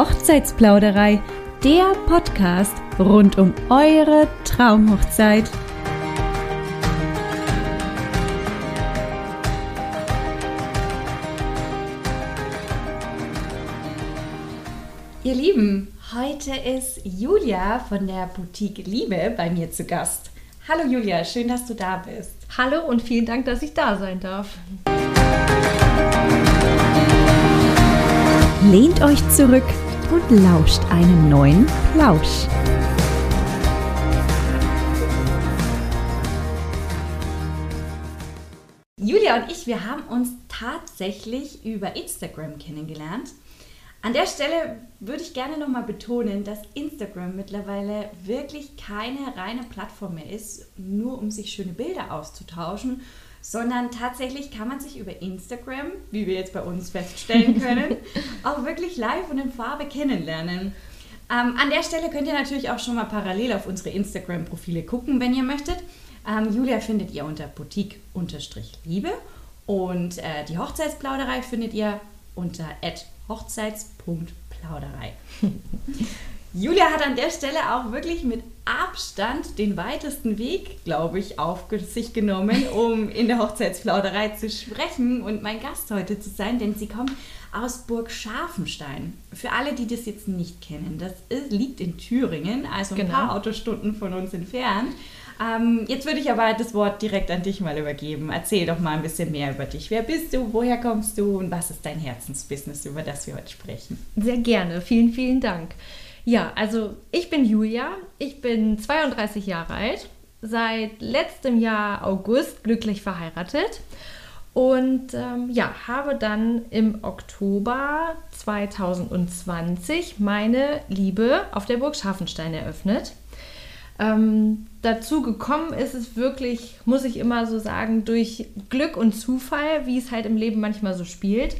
Hochzeitsplauderei, der Podcast rund um eure Traumhochzeit. Ihr Lieben, heute ist Julia von der Boutique Liebe bei mir zu Gast. Hallo Julia, schön, dass du da bist. Hallo und vielen Dank, dass ich da sein darf. Lehnt euch zurück und lauscht einen neuen Plausch. Julia und ich, wir haben uns tatsächlich über Instagram kennengelernt. An der Stelle würde ich gerne nochmal betonen, dass Instagram mittlerweile wirklich keine reine Plattform mehr ist, nur um sich schöne Bilder auszutauschen, sondern tatsächlich kann man sich über Instagram, wie wir jetzt bei uns feststellen können, auch wirklich live und in Farbe kennenlernen. Ähm, an der Stelle könnt ihr natürlich auch schon mal parallel auf unsere Instagram-Profile gucken, wenn ihr möchtet. Ähm, Julia findet ihr unter Boutique-Liebe und äh, die Hochzeitsplauderei findet ihr unter hochzeits.plauderei. Julia hat an der Stelle auch wirklich mit Abstand den weitesten Weg, glaube ich, auf sich genommen, um in der Hochzeitsplauderei zu sprechen und mein Gast heute zu sein, denn sie kommt aus Burg Scharfenstein. Für alle, die das jetzt nicht kennen, das ist, liegt in Thüringen, also ein genau. paar Autostunden von uns entfernt. Ähm, jetzt würde ich aber das Wort direkt an dich mal übergeben. Erzähl doch mal ein bisschen mehr über dich. Wer bist du? Woher kommst du? Und was ist dein Herzensbusiness, über das wir heute sprechen? Sehr gerne. Vielen, vielen Dank. Ja, also ich bin Julia. Ich bin 32 Jahre alt. Seit letztem Jahr August glücklich verheiratet. Und ähm, ja, habe dann im Oktober 2020 meine Liebe auf der Burg Scharfenstein eröffnet. Ähm, dazu gekommen ist es wirklich, muss ich immer so sagen, durch Glück und Zufall, wie es halt im Leben manchmal so spielt.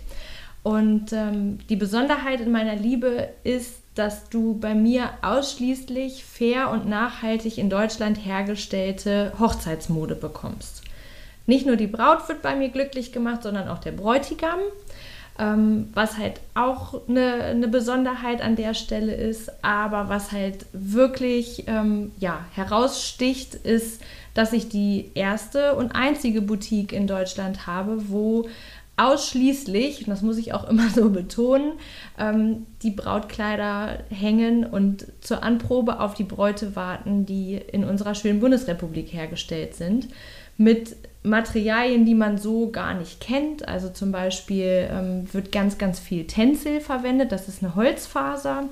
Und ähm, die Besonderheit in meiner Liebe ist, dass du bei mir ausschließlich fair und nachhaltig in Deutschland hergestellte Hochzeitsmode bekommst. Nicht nur die Braut wird bei mir glücklich gemacht, sondern auch der Bräutigam. Ähm, was halt auch eine, eine, Besonderheit an der Stelle ist, aber was halt wirklich ähm, ja, heraussticht, ist, dass ich die erste und einzige Boutique in Deutschland habe, wo ausschließlich, und das muss ich auch immer so betonen, ähm, die Brautkleider hängen und zur Anprobe auf die Bräute warten, die in unserer schönen Bundesrepublik hergestellt sind. Mit Materialien, die man so gar nicht kennt. Also zum Beispiel ähm, wird ganz, ganz viel Tencel verwendet. Das ist eine Holzfaser.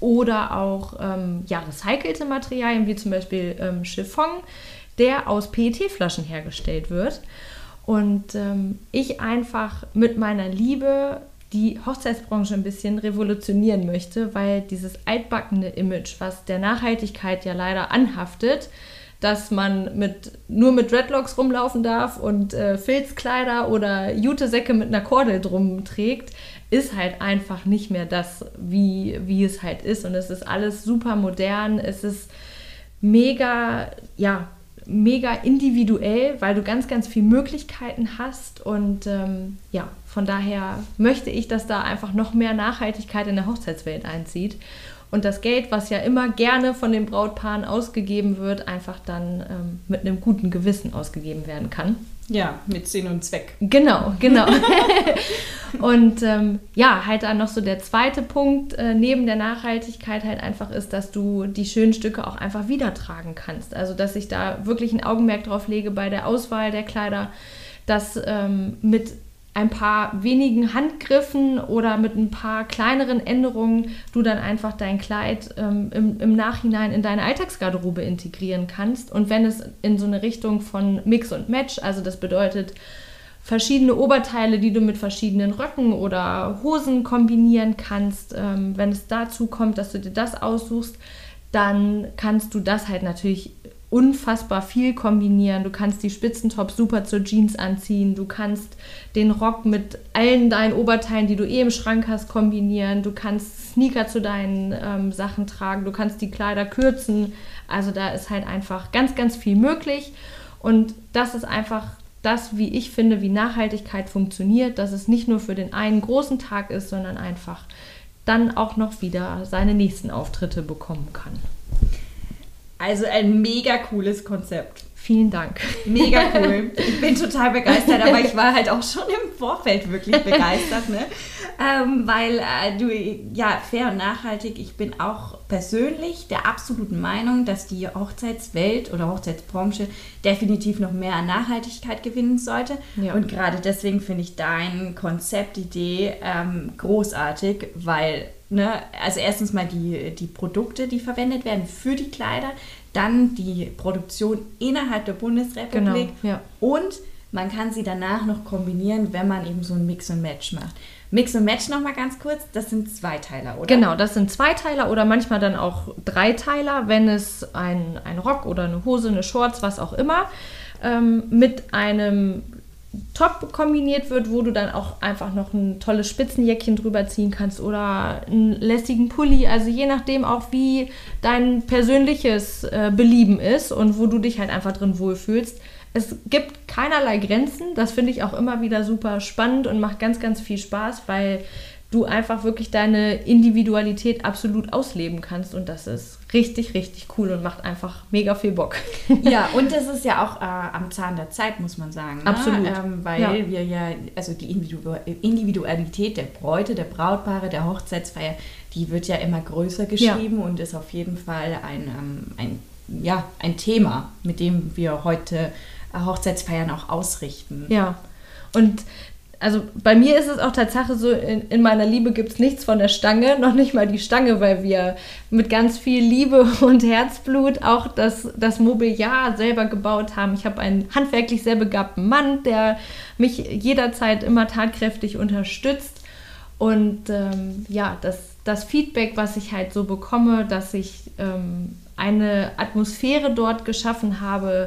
Oder auch ähm, ja, recycelte Materialien, wie zum Beispiel ähm, Chiffon, der aus PET-Flaschen hergestellt wird. Und ähm, ich einfach mit meiner Liebe die Hochzeitsbranche ein bisschen revolutionieren möchte, weil dieses altbackene Image, was der Nachhaltigkeit ja leider anhaftet, dass man mit, nur mit Dreadlocks rumlaufen darf und äh, Filzkleider oder Jutesäcke mit einer Kordel drum trägt, ist halt einfach nicht mehr das, wie, wie es halt ist. Und es ist alles super modern, es ist mega, ja, mega individuell, weil du ganz, ganz viele Möglichkeiten hast. Und ähm, ja, von daher möchte ich, dass da einfach noch mehr Nachhaltigkeit in der Hochzeitswelt einzieht und das Geld, was ja immer gerne von den Brautpaaren ausgegeben wird, einfach dann ähm, mit einem guten Gewissen ausgegeben werden kann. Ja, mit Sinn und Zweck. Genau, genau. und ähm, ja, halt dann noch so der zweite Punkt äh, neben der Nachhaltigkeit halt einfach ist, dass du die schönen Stücke auch einfach wieder tragen kannst. Also, dass ich da wirklich ein Augenmerk drauf lege bei der Auswahl der Kleider, dass ähm, mit ein paar wenigen Handgriffen oder mit ein paar kleineren Änderungen du dann einfach dein Kleid ähm, im, im, Nachhinein in deine Alltagsgarderobe integrieren kannst. Und wenn es in so eine Richtung von Mix und Match, also das bedeutet verschiedene Oberteile, die du mit verschiedenen Röcken oder Hosen kombinieren kannst, ähm, wenn es dazu kommt, dass du dir das aussuchst, dann kannst du das halt natürlich unfassbar viel kombinieren. Du kannst die Spitzentops super zur Jeans anziehen. Du kannst den Rock mit allen deinen Oberteilen, die du eh im Schrank hast, kombinieren. Du kannst Sneaker zu deinen ähm, Sachen tragen. Du kannst die Kleider kürzen. Also da ist halt einfach ganz, ganz viel möglich. Und das ist einfach das, wie ich finde, wie Nachhaltigkeit funktioniert, dass es nicht nur für den einen großen Tag ist, sondern einfach dann auch noch wieder seine nächsten Auftritte bekommen kann. Also ein mega cooles Konzept. Vielen Dank. Mega cool. Ich bin total begeistert, aber ich war halt auch schon im Vorfeld wirklich begeistert, ne? Ähm, weil äh, du, ja, fair und nachhaltig, ich bin auch persönlich der absoluten Meinung, dass die Hochzeitswelt oder Hochzeitsbranche definitiv noch mehr an Nachhaltigkeit gewinnen sollte. Ja. Und gerade deswegen finde ich dein Konzeptidee ähm, großartig, weil Ne, also erstens mal die, die Produkte, die verwendet werden für die Kleider, dann die Produktion innerhalb der Bundesrepublik genau, ja. und man kann sie danach noch kombinieren, wenn man eben so ein Mix und Match macht. Mix und Match nochmal ganz kurz, das sind Zweiteiler, oder? Genau, das sind Zweiteiler oder manchmal dann auch Dreiteiler, wenn es ein, ein Rock oder eine Hose, eine Shorts, was auch immer, ähm, mit einem top kombiniert wird, wo du dann auch einfach noch ein tolles Spitzenjäckchen drüber ziehen kannst oder einen lässigen Pulli. Also je nachdem auch, wie dein persönliches äh, Belieben ist und wo du dich halt einfach drin wohlfühlst. Es gibt keinerlei Grenzen. Das finde ich auch immer wieder super spannend und macht ganz, ganz viel Spaß, weil du einfach wirklich deine Individualität absolut ausleben kannst. Und das ist richtig, richtig cool und macht einfach mega viel Bock. Ja, und das ist ja auch äh, am Zahn der Zeit, muss man sagen. Ne? Absolut. Ähm, weil ja. wir ja, also die Individualität der Bräute, der Brautpaare, der Hochzeitsfeier, die wird ja immer größer geschrieben ja. und ist auf jeden Fall ein, ähm, ein, ja, ein Thema, mit dem wir heute äh, Hochzeitsfeiern auch ausrichten. Ja. Und also bei mir ist es auch Tatsache so, in, in meiner Liebe gibt es nichts von der Stange, noch nicht mal die Stange, weil wir mit ganz viel Liebe und Herzblut auch das, das Mobiliar selber gebaut haben. Ich habe einen handwerklich sehr begabten Mann, der mich jederzeit immer tatkräftig unterstützt. Und ähm, ja, das, das Feedback, was ich halt so bekomme, dass ich ähm, eine Atmosphäre dort geschaffen habe,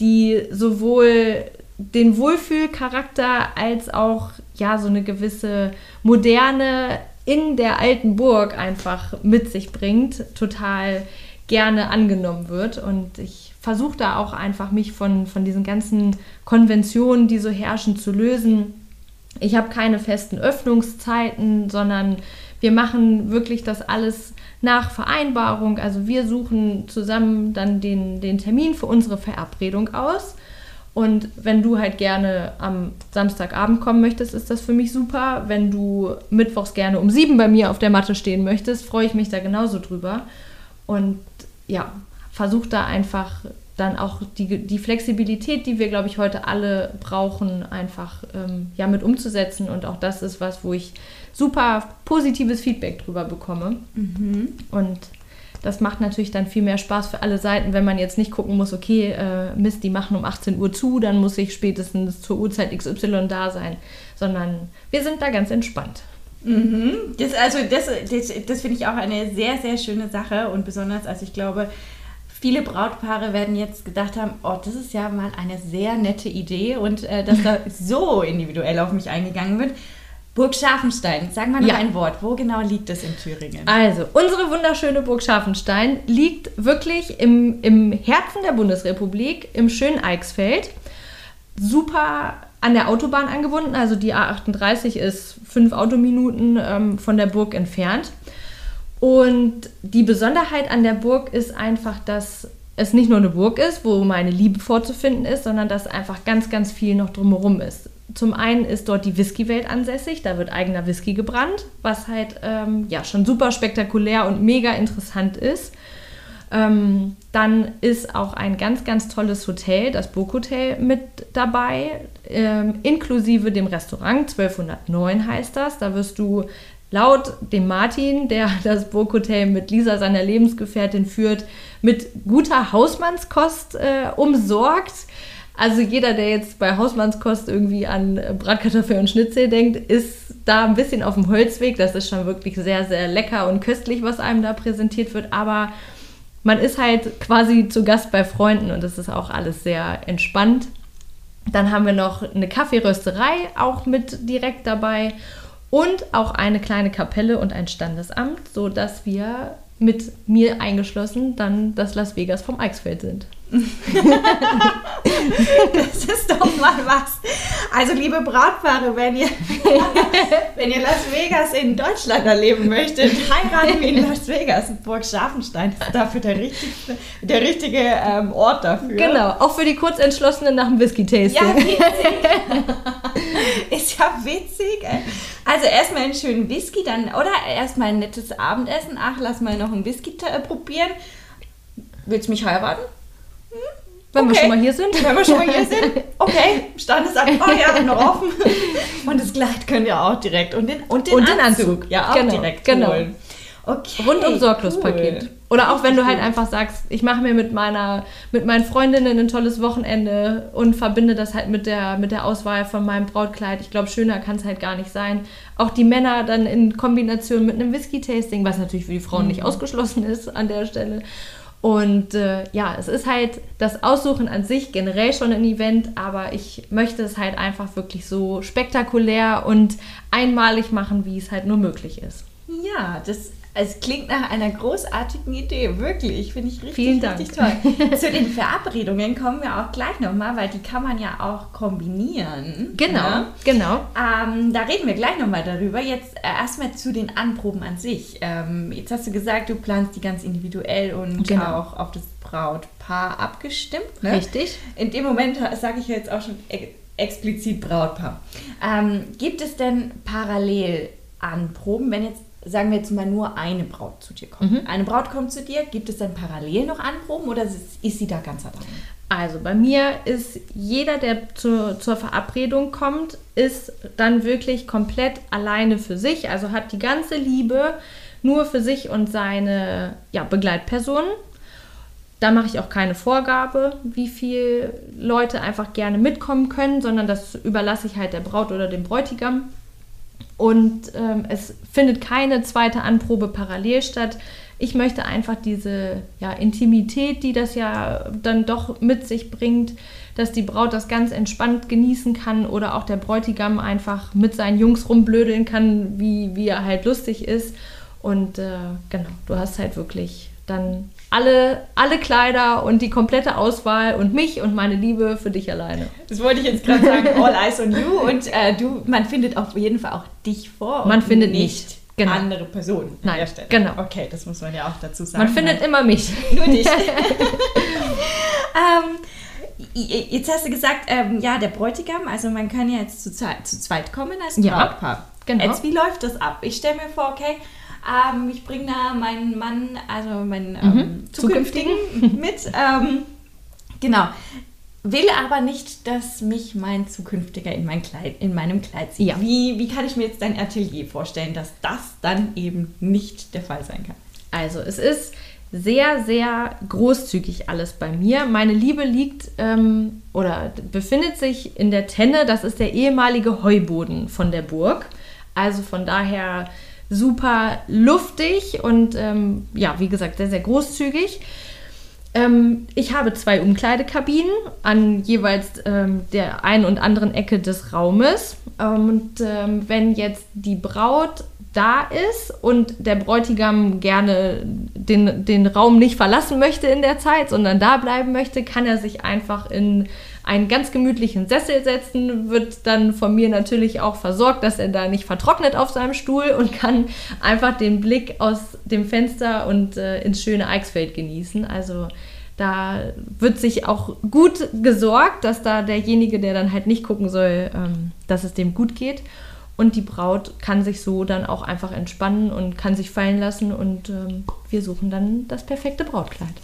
die sowohl den Wohlfühlcharakter als auch ja so eine gewisse moderne in der alten Burg einfach mit sich bringt, total gerne angenommen wird. Und ich versuche da auch einfach mich von, von diesen ganzen Konventionen, die so herrschen, zu lösen. Ich habe keine festen Öffnungszeiten, sondern wir machen wirklich das alles nach Vereinbarung. Also wir suchen zusammen dann den, den Termin für unsere Verabredung aus und wenn du halt gerne am Samstagabend kommen möchtest, ist das für mich super. Wenn du mittwochs gerne um sieben bei mir auf der Matte stehen möchtest, freue ich mich da genauso drüber. Und ja, versuch da einfach dann auch die, die Flexibilität, die wir, glaube ich, heute alle brauchen, einfach ähm, ja, mit umzusetzen. Und auch das ist was, wo ich super positives Feedback drüber bekomme. Mhm. Und das macht natürlich dann viel mehr Spaß für alle Seiten, wenn man jetzt nicht gucken muss, okay, äh, Mist, die machen um 18 Uhr zu, dann muss ich spätestens zur Uhrzeit XY da sein, sondern wir sind da ganz entspannt. Mhm. Das, also das, das, das finde ich auch eine sehr, sehr schöne Sache und besonders, also ich glaube, viele Brautpaare werden jetzt gedacht haben, oh, das ist ja mal eine sehr nette Idee und äh, dass da so individuell auf mich eingegangen wird. Burg Scharfenstein, sag mal noch ja. ein Wort. Wo genau liegt es in Thüringen? Also, unsere wunderschöne Burg Scharfenstein liegt wirklich im, im Herzen der Bundesrepublik, im schönen Eichsfeld. Super an der Autobahn angebunden, also die A38 ist fünf Autominuten ähm, von der Burg entfernt. Und die Besonderheit an der Burg ist einfach, dass es nicht nur eine Burg ist, wo meine Liebe vorzufinden ist, sondern dass einfach ganz, ganz viel noch drumherum ist. Zum einen ist dort die Whisky-Welt ansässig, da wird eigener Whisky gebrannt, was halt ähm, ja schon super spektakulär und mega interessant ist. Ähm, dann ist auch ein ganz, ganz tolles Hotel, das Burg Hotel, mit dabei, ähm, inklusive dem Restaurant 1209 heißt das. Da wirst du laut dem Martin, der das Burg Hotel mit Lisa, seiner Lebensgefährtin, führt, mit guter Hausmannskost äh, umsorgt. Also jeder, der jetzt bei Hausmannskost irgendwie an Bratkartoffeln und Schnitzel denkt, ist da ein bisschen auf dem Holzweg. Das ist schon wirklich sehr, sehr lecker und köstlich, was einem da präsentiert wird. Aber man ist halt quasi zu Gast bei Freunden und das ist auch alles sehr entspannt. Dann haben wir noch eine Kaffeerösterei auch mit direkt dabei und auch eine kleine Kapelle und ein Standesamt, sodass wir mit mir eingeschlossen, dann das Las Vegas vom Eichsfeld sind. Das ist doch mal was. Also liebe Brautpaare, wenn ihr, wenn ihr Las Vegas in Deutschland erleben möchtet, heiraten in Las Vegas. Burg Scharfenstein ist dafür der richtige, der richtige ähm, Ort dafür. Genau, auch für die Kurzentschlossenen nach dem Whisky-Tasting. Ja, witzig. ist ja witzig. Also erstmal einen schönen Whisky, dann oder erstmal ein nettes Abendessen. Ach, lass mal noch einen Whisky probieren. Willst du mich heiraten? Wenn okay. wir schon mal hier sind. Wenn wir schon mal hier sind. Okay, Standesamt, oh ja, noch offen. Und das Kleid können wir auch direkt. Und den, und den, und den Anzug. Anzug. Ja, auch genau, direkt genau. holen. Okay, Rundum Sorglos-Paket. cool. Oder auch wenn du halt einfach sagst, ich mache mir mit meiner, mit meinen Freundinnen ein tolles Wochenende und verbinde das halt mit der, mit der Auswahl von meinem Brautkleid. Ich glaube, schöner kann es halt gar nicht sein. Auch die Männer dann in Kombination mit einem Whisky-Tasting, was natürlich für die Frauen nicht ausgeschlossen ist an der Stelle. Und äh, ja, es ist halt das Aussuchen an sich generell schon ein Event, aber ich möchte es halt einfach wirklich so spektakulär und einmalig machen, wie es halt nur möglich ist. Ja, das es klingt nach einer großartigen Idee, wirklich. Finde ich richtig, Vielen Dank. richtig toll. Zu den Verabredungen kommen wir auch gleich nochmal, weil die kann man ja auch kombinieren. Genau, Ja? genau. Ähm, da reden wir gleich nochmal darüber. Jetzt äh, erstmal zu den Anproben an sich. Ähm, jetzt hast du gesagt, du planst die ganz individuell und Genau. auch auf das Brautpaar abgestimmt. Ne? Richtig. In dem Moment sage ich jetzt auch schon ex explizit Brautpaar. Ähm, gibt es denn parallel Anproben, wenn jetzt, sagen wir jetzt mal, nur eine Braut zu dir kommt? Eine Braut kommt zu dir, gibt es dann parallel noch Anproben oder ist, sie da ganz alleine? Also bei mir ist jeder, der zur, zur Verabredung kommt, ist dann wirklich komplett alleine für sich, also hat die ganze Liebe nur für sich und seine ja, Begleitpersonen. Da mache ich auch keine Vorgabe, wie viele Leute einfach gerne mitkommen können, sondern das überlasse ich halt der Braut oder dem Bräutigam. Und ähm, es findet keine zweite Anprobe parallel statt. Ich möchte einfach diese ja, Intimität, die das ja dann doch mit sich bringt, dass die Braut das ganz entspannt genießen kann oder auch der Bräutigam einfach mit seinen Jungs rumblödeln kann, wie, wie er halt lustig ist. Und äh, genau, du hast halt wirklich dann alle, alle Kleider und die komplette Auswahl und mich und meine Liebe für dich alleine. Das wollte ich jetzt gerade sagen, all eyes on you und äh, du, man findet auf jeden Fall auch dich vor. Man findet nicht genau. andere Personen an Nein, der Stelle. genau. Okay, das muss man ja auch dazu sagen. Man findet immer mich. Nur dich. ähm, jetzt hast du gesagt, ähm, ja, der Bräutigam, also man kann ja jetzt zu, zweit- zu zweit kommen als Ja, Brautpaar. genau. Jetzt, wie läuft das ab? Ich stelle mir vor, okay, ähm, ich bringe da meinen Mann, also meinen ähm, Mhm. zukünftigen mit. Ähm, genau. Will aber nicht, dass mich mein zukünftiger in, mein Kleid, in meinem Kleid sieht. Ja. Wie, wie kann ich mir jetzt dein Atelier vorstellen, dass das dann eben nicht der Fall sein kann? Also es ist sehr, sehr großzügig alles bei mir. Meine Liebe liegt ähm, oder befindet sich in der Tenne. Das ist der ehemalige Heuboden von der Burg. Also von daher super luftig und ähm, ja, wie gesagt, sehr, sehr großzügig. Ähm, ich habe zwei Umkleidekabinen an jeweils ähm, der einen und anderen Ecke des Raumes. Ähm, und ähm, wenn jetzt die Braut da ist und der Bräutigam gerne den, den Raum nicht verlassen möchte in der Zeit, sondern da bleiben möchte, kann er sich einfach in einen ganz gemütlichen Sessel setzen, wird dann von mir natürlich auch versorgt, dass er da nicht vertrocknet auf seinem Stuhl und kann einfach den Blick aus dem Fenster und äh, ins schöne Eichsfeld genießen. Also da wird sich auch gut gesorgt, dass da derjenige, der dann halt nicht gucken soll, ähm, dass es dem gut geht. Und die Braut kann sich so dann auch einfach entspannen und kann sich fallen lassen und ähm, wir suchen dann das perfekte Brautkleid.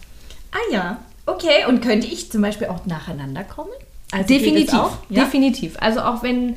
Ah ja, okay. Und könnte ich zum Beispiel auch nacheinander kommen? Also definitiv, definitiv. Also auch wenn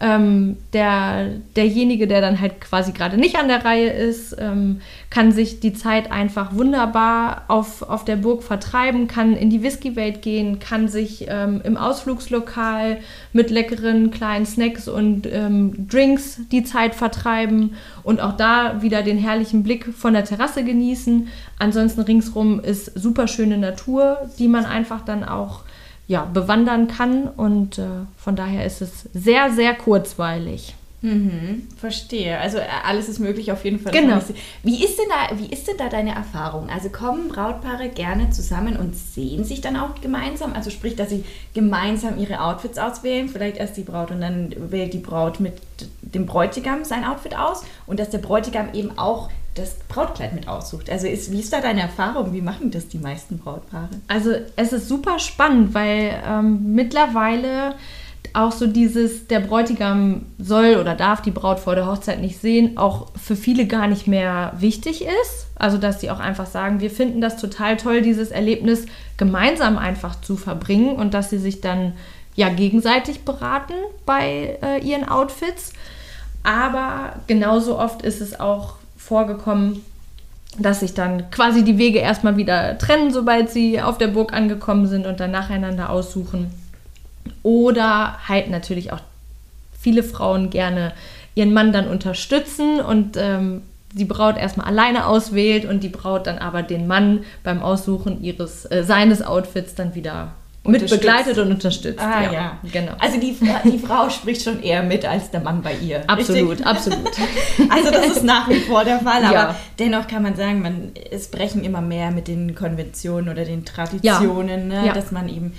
ähm, der, derjenige, der dann halt quasi gerade nicht an der Reihe ist, ähm, kann sich die Zeit einfach wunderbar auf, auf der Burg vertreiben, kann in die Whiskywelt gehen, kann sich ähm, im Ausflugslokal mit leckeren kleinen Snacks und ähm, Drinks die Zeit vertreiben und auch da wieder den herrlichen Blick von der Terrasse genießen. Ansonsten ringsrum ist super schöne Natur, die man einfach dann auch ja, bewandern kann und äh, von daher ist es sehr, sehr kurzweilig. Mhm, verstehe. Also äh, alles ist möglich auf jeden Fall. Genau. Wie ist, denn da, wie ist denn da deine Erfahrung? Also kommen Brautpaare gerne zusammen und sehen sich dann auch gemeinsam? Also sprich, dass sie gemeinsam ihre Outfits auswählen, vielleicht erst die Braut und dann wählt die Braut mit dem Bräutigam sein Outfit aus und dass der Bräutigam eben auch das Brautkleid mit aussucht. Also ist, wie ist da deine Erfahrung? Wie machen das die meisten Brautpaare? Also es ist super spannend, weil ähm, mittlerweile auch so dieses, der Bräutigam soll oder darf die Braut vor der Hochzeit nicht sehen, auch für viele gar nicht mehr wichtig ist. Also, dass sie auch einfach sagen, wir finden das total toll, dieses Erlebnis gemeinsam einfach zu verbringen und dass sie sich dann ja gegenseitig beraten bei äh, ihren Outfits. Aber genauso oft ist es auch vorgekommen, dass sich dann quasi die Wege erstmal wieder trennen, sobald sie auf der Burg angekommen sind und dann nacheinander aussuchen. Oder halt natürlich auch viele Frauen gerne ihren Mann dann unterstützen und ähm, die Braut erstmal alleine auswählt und die Braut dann aber den Mann beim Aussuchen ihres, äh, seines Outfits dann wieder mit begleitet und unterstützt. Ah ja, ja. genau. Also die, die Frau spricht schon eher mit als der Mann bei ihr. Absolut, richtig? absolut. Also das ist nach wie vor der Fall, aber ja. dennoch kann man sagen, man, es brechen immer mehr mit den Konventionen oder den Traditionen, ja. Ne, dass man eben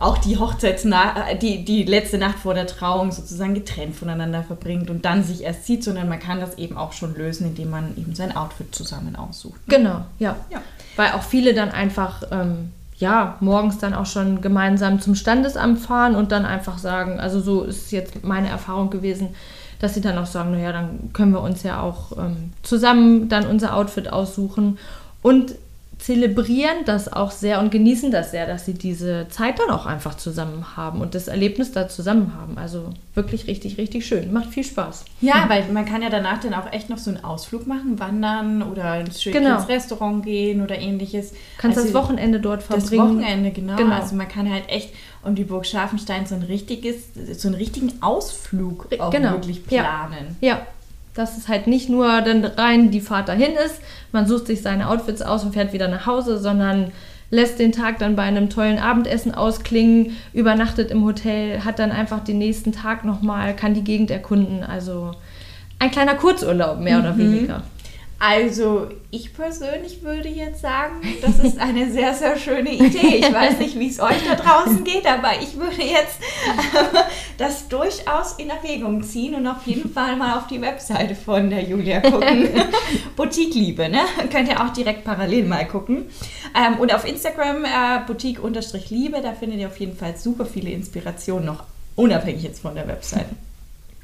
auch die Hochzeitsnacht, die, die letzte Nacht vor der Trauung sozusagen getrennt voneinander verbringt und dann sich erst sieht, sondern man kann das eben auch schon lösen, indem man eben sein Outfit zusammen aussucht. Genau, ja. ja. Weil auch viele dann einfach, ähm, ja, morgens dann auch schon gemeinsam zum Standesamt fahren und dann einfach sagen, also so ist jetzt meine Erfahrung gewesen, dass sie dann auch sagen, naja, dann können wir uns ja auch ähm, zusammen dann unser Outfit aussuchen. Und zelebrieren das auch sehr und genießen das sehr, dass sie diese Zeit dann auch einfach zusammen haben und das Erlebnis da zusammen haben. Also wirklich richtig, richtig schön. Macht viel Spaß. Ja, weil man kann ja danach dann auch echt noch so einen Ausflug machen, wandern oder schön genau. ins Restaurant gehen oder ähnliches. Kannst also das Wochenende dort verbringen. Das Wochenende, genau. genau. Also man kann halt echt um die Burg Scharfenstein so ein richtiges, so einen richtigen Ausflug auch genau. wirklich planen. Ja. ja dass es halt nicht nur dann rein die Fahrt dahin ist, man sucht sich seine Outfits aus und fährt wieder nach Hause, sondern lässt den Tag dann bei einem tollen Abendessen ausklingen, übernachtet im Hotel, hat dann einfach den nächsten Tag nochmal, kann die Gegend erkunden. Also ein kleiner Kurzurlaub, mehr mhm. oder weniger. Also ich persönlich würde jetzt sagen, das ist eine sehr, sehr schöne Idee. Ich weiß nicht, wie es euch da draußen geht, aber ich würde jetzt äh, das durchaus in Erwägung ziehen und auf jeden Fall mal auf die Webseite von der Julia gucken. Boutique Liebe, ne? Könnt ihr auch direkt parallel mal gucken. Ähm, und auf Instagram äh, Boutique-Liebe, da findet ihr auf jeden Fall super viele Inspirationen, noch unabhängig jetzt von der Webseite.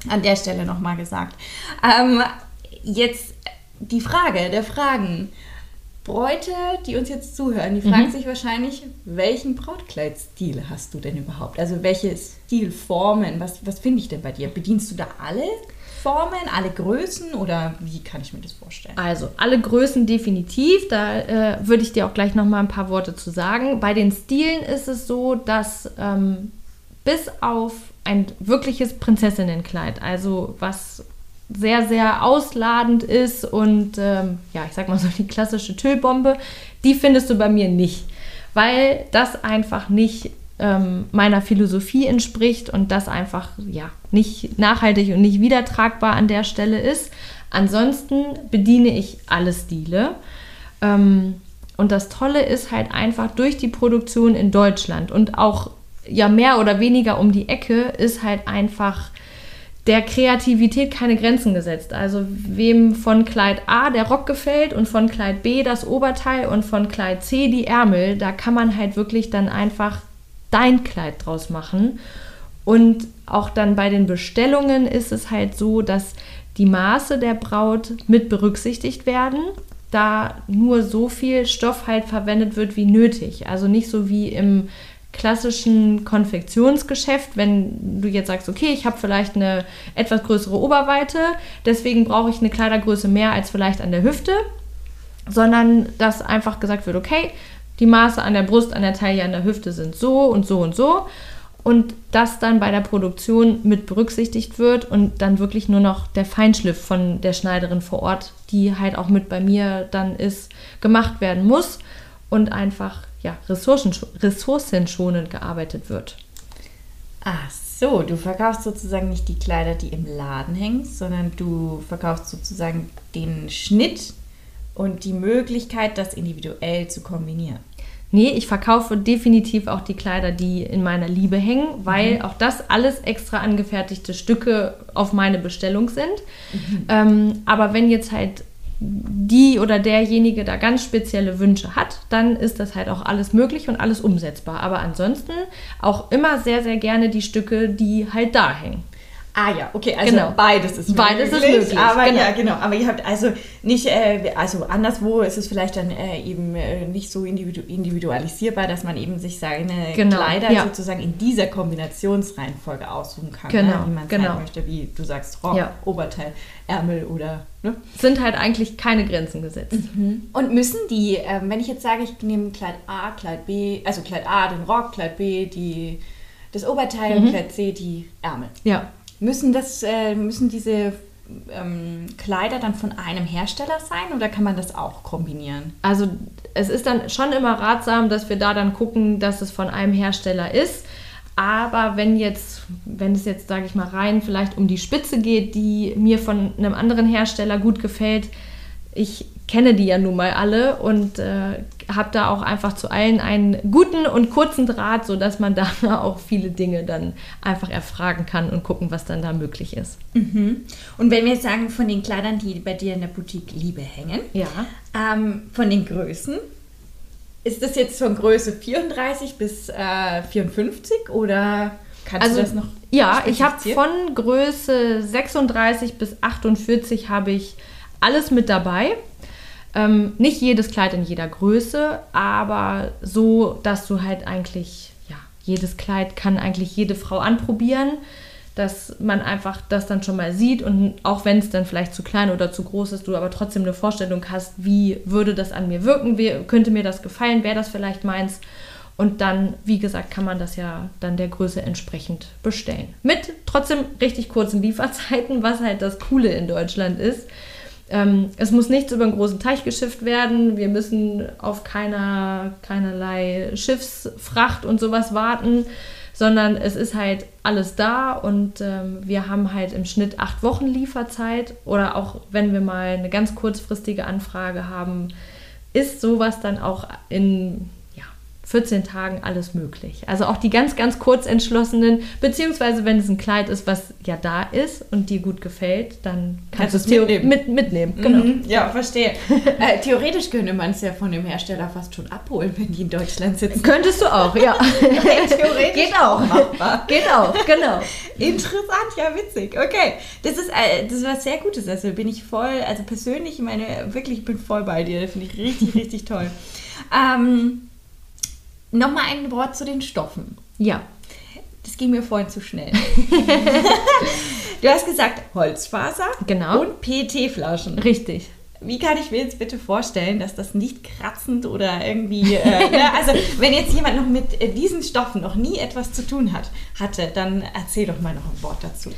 An der Stelle nochmal gesagt. Ähm, jetzt die Frage der Fragen. Bräute, die uns jetzt zuhören, die fragen mhm. sich wahrscheinlich, welchen Brautkleidstil hast du denn überhaupt? Also welche Stilformen, was, was finde ich denn bei dir? Bedienst du da alle Formen, alle Größen oder wie kann ich mir das vorstellen? Also alle Größen definitiv, da äh, würde ich dir auch gleich noch mal ein paar Worte zu sagen. Bei den Stilen ist es so, dass ähm, bis auf ein wirkliches Prinzessinnenkleid, also was sehr, sehr ausladend ist und ähm, ja, ich sag mal so die klassische Tüllbombe, die findest du bei mir nicht, weil das einfach nicht ähm, meiner Philosophie entspricht und das einfach ja nicht nachhaltig und nicht wiedertragbar an der Stelle ist. Ansonsten bediene ich alle Stile. Ähm, und das Tolle ist halt einfach durch die Produktion in Deutschland und auch ja mehr oder weniger um die Ecke ist halt einfach der Kreativität keine Grenzen gesetzt. Also wem von Kleid A der Rock gefällt und von Kleid B das Oberteil und von Kleid C die Ärmel, da kann man halt wirklich dann einfach dein Kleid draus machen. Und auch dann bei den Bestellungen ist es halt so, dass die Maße der Braut mit berücksichtigt werden, da nur so viel Stoff halt verwendet wird wie nötig. Also nicht so wie im klassischen Konfektionsgeschäft, wenn du jetzt sagst, okay, ich habe vielleicht eine etwas größere Oberweite, deswegen brauche ich eine Kleidergröße mehr als vielleicht an der Hüfte, sondern dass einfach gesagt wird, okay, die Maße an der Brust, an der Taille, an der Hüfte sind so und so und so. Und das dann bei der Produktion mit berücksichtigt wird und dann wirklich nur noch der Feinschliff von der Schneiderin vor Ort, die halt auch mit bei mir dann ist, gemacht werden muss und einfach ja, ressourcenschonend gearbeitet wird. Ach so, du verkaufst sozusagen nicht die Kleider, die im Laden hängen, sondern du verkaufst sozusagen den Schnitt und die Möglichkeit, das individuell zu kombinieren. Nee, ich verkaufe definitiv auch die Kleider, die in meiner Liebe hängen, weil Mhm. auch das alles extra angefertigte Stücke auf meine Bestellung sind. Ähm, aber wenn jetzt halt die oder derjenige da ganz spezielle Wünsche hat, dann ist das halt auch alles möglich und alles umsetzbar. Aber ansonsten auch immer sehr, sehr gerne die Stücke, die halt da hängen. Ah ja, okay, also Genau. beides ist Beides möglich. ist möglich, Aber genau. ja, genau. Aber ihr habt also nicht, äh, also anderswo ist es vielleicht dann äh, eben äh, nicht so individu individualisierbar, dass man eben sich seine Genau, Kleider ja. sozusagen in dieser Kombinationsreihenfolge aussuchen kann, Genau, ne? wie man genau. möchte, wie du sagst, Rock, Ja. Oberteil, Ärmel oder ne? Sind halt eigentlich keine Grenzen gesetzt. Und müssen die, ähm, wenn ich jetzt sage, ich nehme Kleid A, Kleid B, also Kleid A den Rock, Kleid B die, das Oberteil Mhm. und Kleid C die Ärmel. Ja, Müssen, das, äh, müssen diese ähm, Kleider dann von einem Hersteller sein oder kann man das auch kombinieren? Also es ist dann schon immer ratsam, dass wir da dann gucken, dass es von einem Hersteller ist. Aber wenn jetzt, wenn es jetzt, sage ich mal, rein vielleicht um die Spitze geht, die mir von einem anderen Hersteller gut gefällt, ich kenne die ja nun mal alle und äh, habe da auch einfach zu allen einen guten und kurzen Draht, sodass man da auch viele Dinge dann einfach erfragen kann und gucken, was dann da möglich ist. Und wenn wir jetzt sagen, von den Kleidern, die bei dir in der Boutique Liebe hängen, Ja. ähm, von den Größen, ist das jetzt von Größe 34 bis äh, 54 oder kannst Also du das noch ja, ich habe von Größe 36 bis 48 habe ich alles mit dabei. Ähm, nicht jedes Kleid in jeder Größe, aber so, dass du halt eigentlich, ja, jedes Kleid kann eigentlich jede Frau anprobieren, dass man einfach das dann schon mal sieht und auch wenn es dann vielleicht zu klein oder zu groß ist, du aber trotzdem eine Vorstellung hast, wie würde das an mir wirken, wie, könnte mir das gefallen, wäre das vielleicht meins. Und dann, wie gesagt, kann man das ja dann der Größe entsprechend bestellen. Mit trotzdem richtig kurzen Lieferzeiten, was halt das Coole in Deutschland ist. Ähm, es muss nichts über einen großen Teich geschifft werden. Wir müssen auf keiner, keinerlei Schiffsfracht und sowas warten, sondern es ist halt alles da und ähm, wir haben halt im Schnitt acht Wochen Lieferzeit oder auch wenn wir mal eine ganz kurzfristige Anfrage haben, ist sowas dann auch in 14 Tagen alles möglich. Also auch die ganz, ganz kurz entschlossenen, beziehungsweise wenn es ein Kleid ist, was ja da ist und dir gut gefällt, dann kannst, Kannst du es mitnehmen. Mit, mitnehmen. Genau. Mhm, ja, verstehe. äh, theoretisch könnte man es ja von dem Hersteller fast schon abholen, wenn die in Deutschland sitzen. Könntest du auch, ja. theoretisch Geht auch. machbar. Geht auch, genau. Interessant, ja, witzig. Okay, das ist, äh, das ist was sehr Gutes. Also bin ich voll, also persönlich, ich meine, wirklich, ich bin voll bei dir. Finde ich richtig, richtig toll. Ähm, Nochmal ein Wort zu den Stoffen. Ja, Das ging mir vorhin zu schnell. du hast gesagt Holzfaser Genau. und PET-Flaschen. richtig. Wie kann ich mir jetzt bitte vorstellen, dass das nicht kratzend oder irgendwie, äh, ne? also wenn jetzt jemand noch mit äh, diesen Stoffen noch nie etwas zu tun hat, hatte, dann erzähl doch mal noch ein Wort dazu.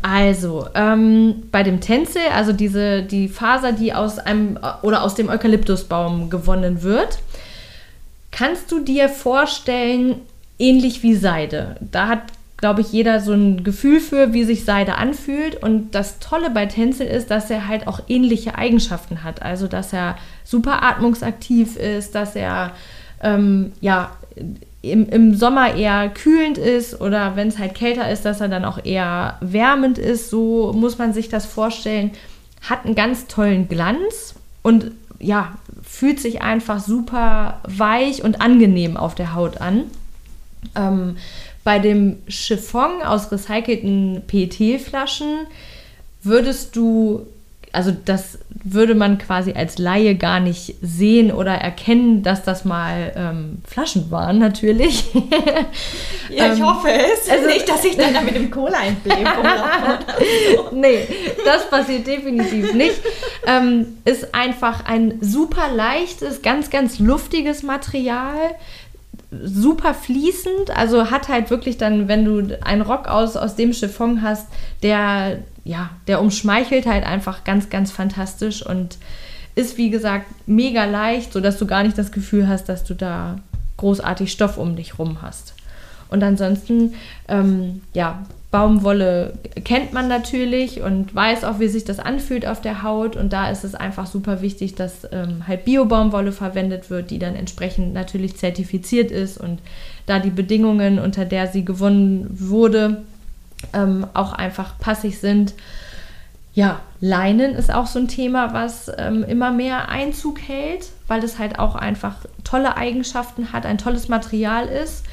Also, ähm, bei dem Tencel, also diese, die Faser, die aus einem oder aus dem Eukalyptusbaum gewonnen wird, kannst du dir vorstellen, ähnlich wie Seide. Da hat, glaube ich, jeder so ein Gefühl für, wie sich Seide anfühlt. Und das Tolle bei Tencel ist, dass er halt auch ähnliche Eigenschaften hat. Also, dass er super atmungsaktiv ist, dass er ähm, ja im, im Sommer eher kühlend ist oder wenn es halt kälter ist, dass er dann auch eher wärmend ist. So muss man sich das vorstellen. Hat einen ganz tollen Glanz und ja, fühlt sich einfach super weich und angenehm auf der Haut an. Ähm, bei dem Chiffon aus recycelten PET-Flaschen würdest du, also das würde man quasi als Laie gar nicht sehen oder erkennen, dass das mal ähm, Flaschen waren, natürlich. Ja, ich Ähm, hoffe es. also- nicht, dass ich dann da mit dem Cola einblähe. nee, das passiert definitiv nicht. Ähm, ist einfach ein super leichtes, ganz, ganz luftiges Material. Super fließend, also hat halt wirklich dann, wenn du einen Rock aus, aus dem Chiffon hast, der, ja, der umschmeichelt halt einfach ganz, ganz fantastisch und ist, wie gesagt, mega leicht, sodass du gar nicht das Gefühl hast, dass du da großartig Stoff um dich rum hast. Und ansonsten, ähm, ja, Baumwolle kennt man natürlich und weiß auch, wie sich das anfühlt auf der Haut. Und da ist es einfach super wichtig, dass ähm, halt Bio-Baumwolle verwendet wird, die dann entsprechend natürlich zertifiziert ist und da die Bedingungen, unter der sie gewonnen wurde, ähm, auch einfach passig sind. Ja, Leinen ist auch so ein Thema, was ähm, immer mehr Einzug hält, weil es halt auch einfach tolle Eigenschaften hat, ein tolles Material ist.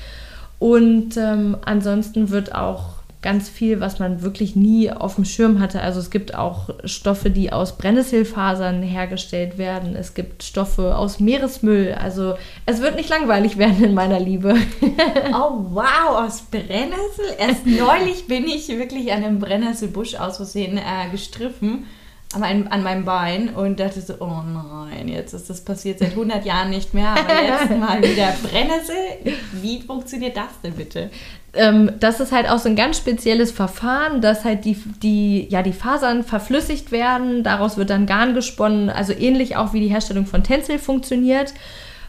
Und ähm, ansonsten wird auch ganz viel, was man wirklich nie auf dem Schirm hatte. Also es gibt auch Stoffe, die aus Brennnesselfasern hergestellt werden. Es gibt Stoffe aus Meeresmüll. Also es wird nicht langweilig werden in meiner Liebe. oh wow, aus Brennnessel. Erst neulich bin ich wirklich an einem Brennnesselbusch aus Versehen äh, gestriffen an meinem, an meinem Bein und dachte so, oh nein, jetzt ist das passiert seit 100 Jahren nicht mehr, aber jetzt mal wieder Brennnessel. Wie funktioniert das denn bitte? Ähm, das ist halt auch so ein ganz spezielles Verfahren, dass halt die, die, ja, die Fasern verflüssigt werden, daraus wird dann Garn gesponnen, also ähnlich auch wie die Herstellung von Tencel funktioniert.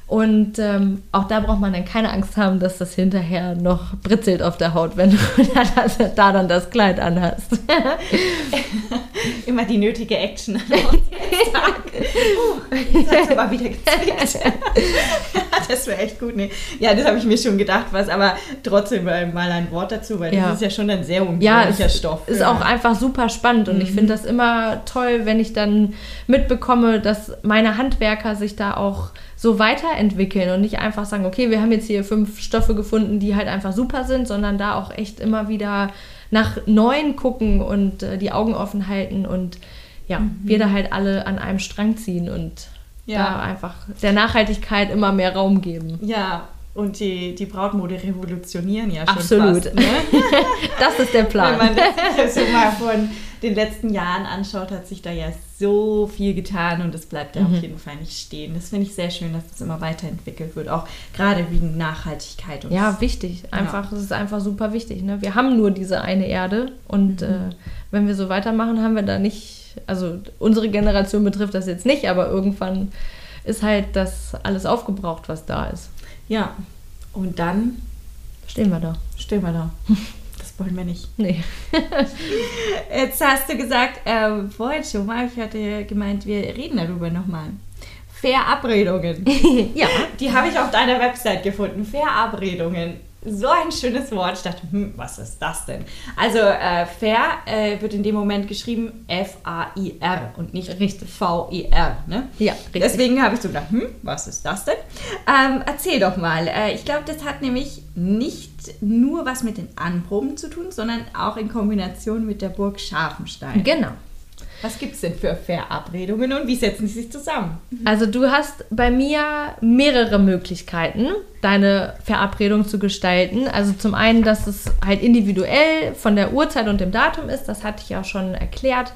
Und ähm, auch da braucht man dann keine Angst haben, dass das hinterher noch britzelt auf der Haut, wenn du da dann das Kleid anhast. Immer die nötige Action. oh, jetzt hat aber wieder gezwickt. das wäre echt gut. Nee. Ja, das habe ich mir schon gedacht, was, aber trotzdem mal ein Wort dazu, weil ja. das ist ja schon ein sehr ungewöhnlicher ja, Stoff. Ist ja. auch einfach super spannend und mhm. ich finde das immer toll, wenn ich dann mitbekomme, dass meine Handwerker sich da auch so weiterentwickeln und nicht einfach sagen, okay, wir haben jetzt hier fünf Stoffe gefunden, die halt einfach super sind, sondern da auch echt immer wieder nach neuen gucken und äh, die Augen offen halten und ja, mhm. wir da halt alle an einem Strang ziehen und ja. da einfach der Nachhaltigkeit immer mehr Raum geben. Ja, und die, die Brautmode revolutionieren ja schon Absolut. Fast, ne? das ist der Plan. Wenn man das so mal von den letzten Jahren anschaut, hat sich da ja so viel getan und es bleibt ja mhm. auf jeden Fall nicht stehen. Das finde ich sehr schön, dass das immer weiterentwickelt wird, auch gerade wegen Nachhaltigkeit. Und ja, wichtig. Einfach, ja. es ist einfach super wichtig. Ne? Wir haben nur diese eine Erde und mhm. äh, wenn wir so weitermachen, haben wir da nicht, also unsere Generation betrifft das jetzt nicht, aber irgendwann ist halt das alles aufgebraucht, was da ist. Ja, und dann stehen wir da. Stehen wir da. Wollen wir nicht. Nee. Jetzt hast du gesagt, äh, vorhin schon mal, ich hatte gemeint, wir reden darüber nochmal. Verabredungen. ja. Die habe ich auf deiner Website gefunden. Verabredungen so ein schönes Wort. Ich dachte, hm, was ist das denn? Also äh, fair äh, wird in dem Moment geschrieben F-A-I-R und nicht richtig V-I-R. Ne? Ja, richtig. Deswegen habe ich so gedacht, hm, was ist das denn? Ähm, erzähl doch mal. Äh, ich glaube, das hat nämlich nicht nur was mit den Anproben zu tun, sondern auch in Kombination mit der Burg Scharfenstein. Genau. Was gibt es denn für Verabredungen und wie setzen sie sich zusammen? Also du hast bei mir mehrere Möglichkeiten, deine Verabredung zu gestalten. Also zum einen, dass es halt individuell von der Uhrzeit und dem Datum ist, das hatte ich ja schon erklärt.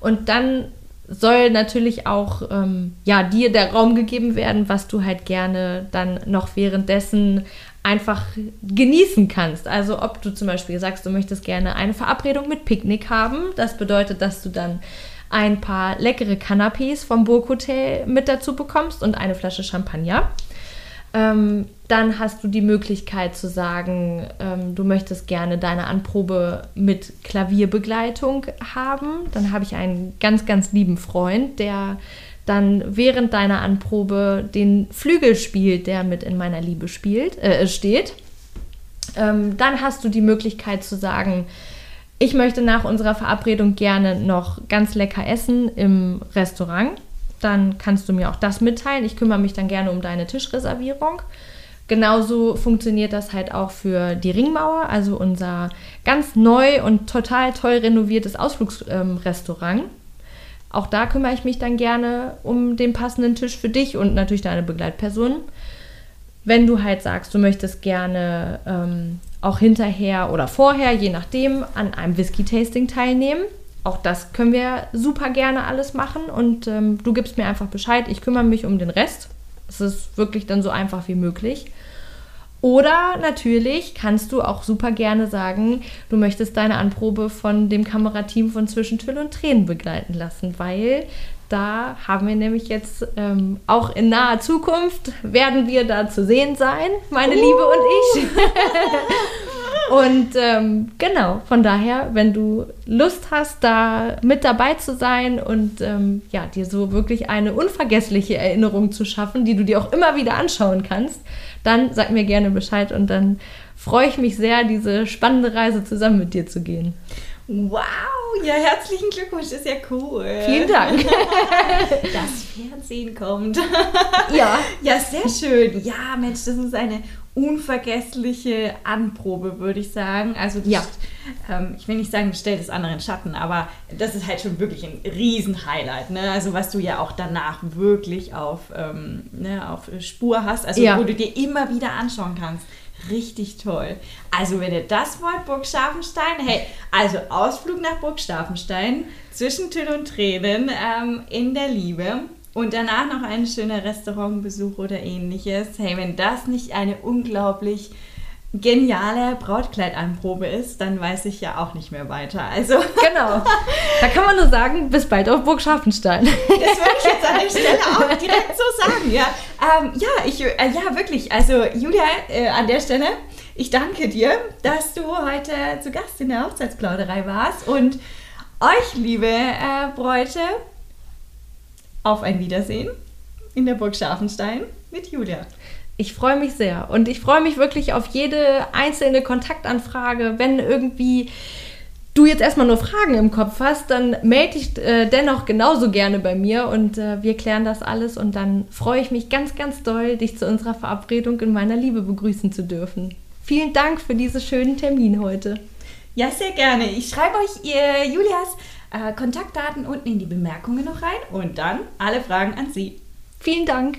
Und dann soll natürlich auch ähm, ja, dir der Raum gegeben werden, was du halt gerne dann noch währenddessen einfach genießen kannst. Also ob du zum Beispiel sagst, du möchtest gerne eine Verabredung mit Picknick haben. Das bedeutet, dass du dann ein paar leckere Canapés vom Burghotel mit dazu bekommst und eine Flasche Champagner. Ähm, dann hast du die Möglichkeit zu sagen, ähm, du möchtest gerne deine Anprobe mit Klavierbegleitung haben. Dann habe ich einen ganz, ganz lieben Freund, der dann während deiner Anprobe den Flügel spielt, der mit in meiner Liebe spielt, äh, steht. Ähm, dann hast du die Möglichkeit zu sagen, ich möchte nach unserer Verabredung gerne noch ganz lecker essen im Restaurant. Dann kannst du mir auch das mitteilen. Ich kümmere mich dann gerne um deine Tischreservierung. Genauso funktioniert das halt auch für die Ringmauer, also unser ganz neu und total toll renoviertes Ausflugsrestaurant. Ähm, auch da kümmere ich mich dann gerne um den passenden Tisch für dich und natürlich deine Begleitperson. Wenn du halt sagst, du möchtest gerne ähm, auch hinterher oder vorher, je nachdem, an einem Whisky-Tasting teilnehmen. Auch das können wir super gerne alles machen und ähm, du gibst mir einfach Bescheid, ich kümmere mich um den Rest. Es ist wirklich dann so einfach wie möglich. Oder natürlich kannst du auch super gerne sagen, du möchtest deine Anprobe von dem Kamerateam von Zwischen Tüll und Tränen begleiten lassen, weil Da haben wir nämlich jetzt ähm, auch in naher Zukunft werden wir da zu sehen sein, meine uh. Liebe und ich. und ähm, genau, von daher, wenn du Lust hast, da mit dabei zu sein und ähm, ja, dir so wirklich eine unvergessliche Erinnerung zu schaffen, die du dir auch immer wieder anschauen kannst, dann sag mir gerne Bescheid und dann freue ich mich sehr, diese spannende Reise zusammen mit dir zu gehen. Wow, ja, herzlichen Glückwunsch, ist ja cool. Vielen Dank. Das Fernsehen kommt. Ja. Ja, sehr schön. Ja, Mensch, das ist eine unvergessliche Anprobe, würde ich sagen. Also, ja. Ähm, ich will nicht sagen, stellt das andere in Schatten, aber das ist halt schon wirklich ein Riesen-Highlight. Ne? Also, was du ja auch danach wirklich auf, ähm, ne, auf Spur hast, also Ja. wo du dir immer wieder anschauen kannst. Richtig toll. Also, wenn ihr das wollt, Burg Scharfenstein, hey, also Ausflug nach Burg Scharfenstein, zwischen Tüll und Tränen, ähm, in der Liebe und danach noch ein schöner Restaurantbesuch oder ähnliches. Hey, wenn das nicht eine unglaublich geniale Brautkleidanprobe ist, dann weiß ich ja auch nicht mehr weiter. Also, Genau. Da kann man nur sagen, bis bald auf Burg Scharfenstein. Das würde ich jetzt an der Stelle auch direkt so sagen, ja. Ähm, ja, ich, äh, ja, wirklich. Also, Julia, äh, an der Stelle, ich danke dir, dass du heute zu Gast in der Hochzeitsplauderei warst. Und euch, liebe äh, Bräute, auf ein Wiedersehen in der Burg Scharfenstein mit Julia. Ich freue mich sehr und ich freue mich wirklich auf jede einzelne Kontaktanfrage. Wenn irgendwie du jetzt erstmal nur Fragen im Kopf hast, dann melde dich äh, dennoch genauso gerne bei mir und äh, wir klären das alles und dann freue ich mich ganz, ganz doll, dich zu unserer Verabredung in meiner Liebe begrüßen zu dürfen. Vielen Dank für diesen schönen Termin heute. Ja, sehr gerne. Ich schreibe euch ihr Julias äh, Kontaktdaten unten in die Bemerkungen noch rein und dann alle Fragen an sie. Vielen Dank.